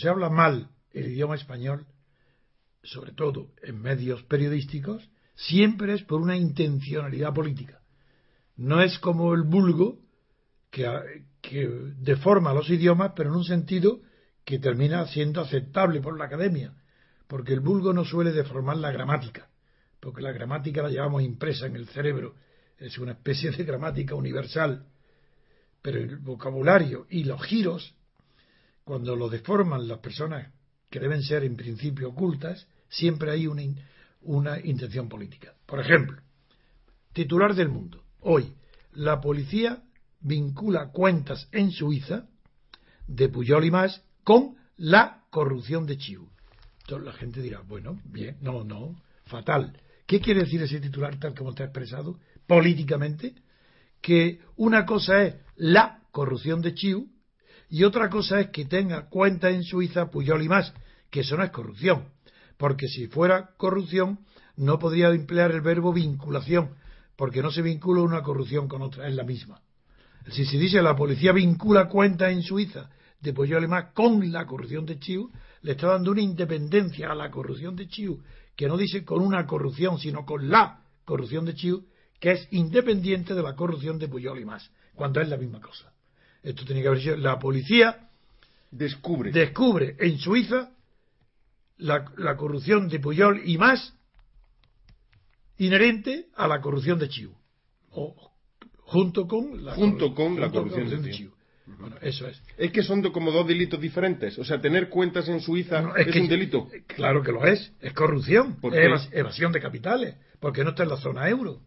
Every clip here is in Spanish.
Se habla mal el idioma español, sobre todo en medios periodísticos, siempre es por una intencionalidad política. No es como el vulgo que, deforma los idiomas, pero en un sentido que termina siendo aceptable por la academia, porque el vulgo no suele deformar la gramática, porque la gramática la llevamos impresa en el cerebro, es una especie de gramática universal, pero el vocabulario y los giros, cuando lo deforman las personas que deben ser en principio ocultas, siempre hay una, una intención política. Por ejemplo, titular del mundo. Hoy, la policía vincula cuentas en Suiza de Puyol y más con la corrupción de Chiu. Entonces la gente dirá, bueno, bien, no, no, fatal. ¿Qué quiere decir ese titular tal como está expresado políticamente? Que una cosa es la corrupción de Chiu y otra cosa es que tenga cuenta en Suiza Puyol y más, que eso no es corrupción. Porque si fuera corrupción, no podría emplear el verbo vinculación, porque no se vincula una corrupción con otra, es la misma. Si se dice la policía vincula cuentas en Suiza de Puyol y más con la corrupción de Chiu, le está dando una independencia a la corrupción de Chiu, que no dice con una corrupción, sino con la corrupción de Chiu, que es independiente de la corrupción de Puyol y más, cuando es la misma cosa. Esto tiene que haber sido la policía descubre descubre en Suiza la, la, corrupción de Puyol y más inherente a la corrupción de Chiu o junto con la junto con la corrupción, con de Chiu. Bueno, eso es. Es que son como dos delitos diferentes. O sea, tener cuentas en Suiza no, es, es que, un delito. Claro que lo es. Es corrupción. Es evas evasión de capitales. Porque no está en la zona euro.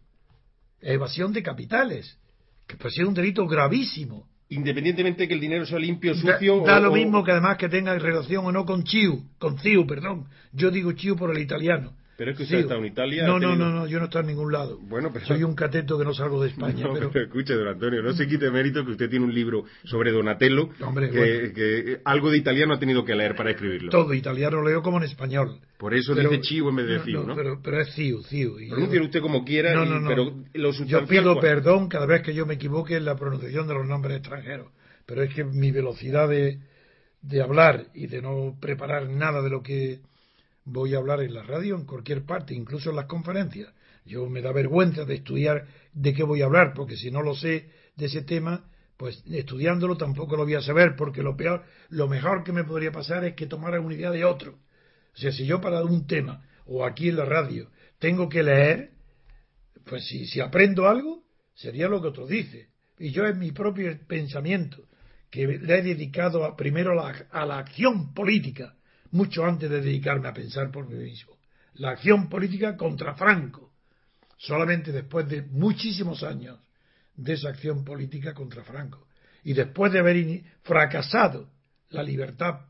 Evasión de capitales. Que ser un delito gravísimo independientemente de que el dinero sea limpio, sucio. Da, da o, lo mismo que además que tenga relación o no con Chiu, con Ciu, perdón. Yo digo Chiu por el italiano. Pero es que usted está en Italia. No, no, no, no, yo no estoy en ningún lado. Bueno, pero... Soy un cateto que no salgo de España. No, pero... pero escuche, don Antonio, no se quite mérito que usted tiene un libro sobre Donatello Hombre, que, bueno. que, algo de italiano ha tenido que leer para escribirlo. Todo italiano leo como en español. Por eso pero, dice Chiu en vez de Ciu, no, ¿no? Pero, pero es Ciu, Ciu. Pronuncie usted como quiera, no, no, no. pero lo Yo pido perdón cada vez que yo me equivoque en la pronunciación de los nombres extranjeros pero es que mi velocidad de, de, hablar y de no preparar nada de lo que voy a hablar en la radio, en cualquier parte, incluso en las conferencias. Yo me da vergüenza de estudiar de qué voy a hablar, porque si no lo sé de ese tema, pues estudiándolo tampoco lo voy a saber, porque lo peor, lo mejor que me podría pasar es que tomara una idea de otro. O sea, si yo para un tema o aquí en la radio tengo que leer, pues si, si aprendo algo, sería lo que otro dice. Y yo es mi propio pensamiento que le he dedicado a, primero la, a la, acción política, mucho antes de dedicarme a pensar por mí mismo. La acción política contra Franco. Solamente después de muchísimos años de esa acción política contra Franco. Y después de haber fracasado la libertad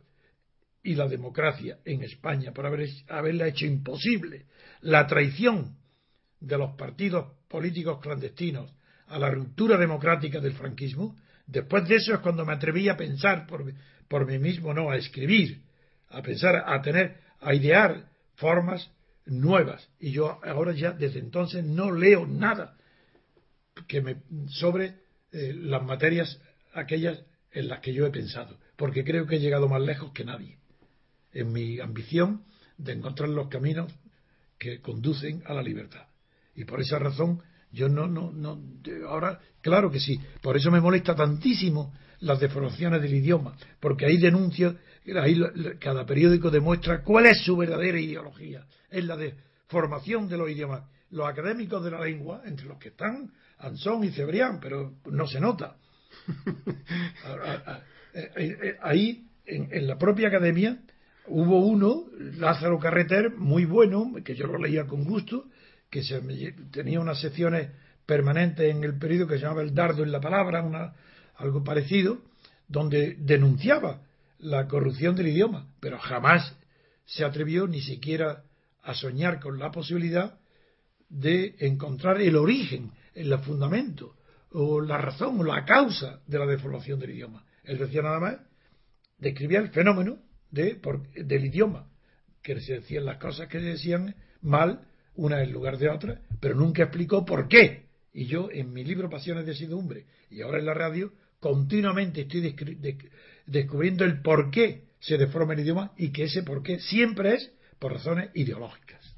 y la democracia en España por haber, haberla hecho imposible, la traición de los partidos políticos clandestinos a la ruptura democrática del franquismo, Después de eso es cuando me atreví a pensar por, por mí mismo, no, a escribir, a pensar, a tener, a idear formas nuevas. Y yo ahora ya desde entonces no leo nada que me sobre eh, las materias aquellas en las que yo he pensado, porque creo que he llegado más lejos que nadie en mi ambición de encontrar los caminos que conducen a la libertad. Y por esa razón yo no, no, no, ahora, claro que sí, por eso me molesta tantísimo las deformaciones del idioma, porque ahí denuncia, ahí cada periódico demuestra cuál es su verdadera ideología, es la de formación de los idiomas. Los académicos de la lengua, entre los que están Anson y Cebrián, pero no se nota. Eh, eh, ahí, en, la propia academia, hubo uno, Lázaro Carreter, muy bueno, que yo lo leía con gusto, que se, tenía unas secciones permanentes en el periódico que se llamaba El Dardo en la Palabra, una, algo parecido, donde denunciaba la corrupción del idioma, pero jamás se atrevió ni siquiera a soñar con la posibilidad de encontrar el origen, el fundamento, o la razón, o la causa de la deformación del idioma. Él decía nada más, describía el fenómeno de, del idioma, que se decían las cosas que se decían mal, una en lugar de otra, pero nunca explicó por qué. Y yo, en mi libro Pasiones de hombre y ahora en la radio, continuamente estoy descubriendo el por qué se deforma el idioma y que ese por qué siempre es por razones ideológicas.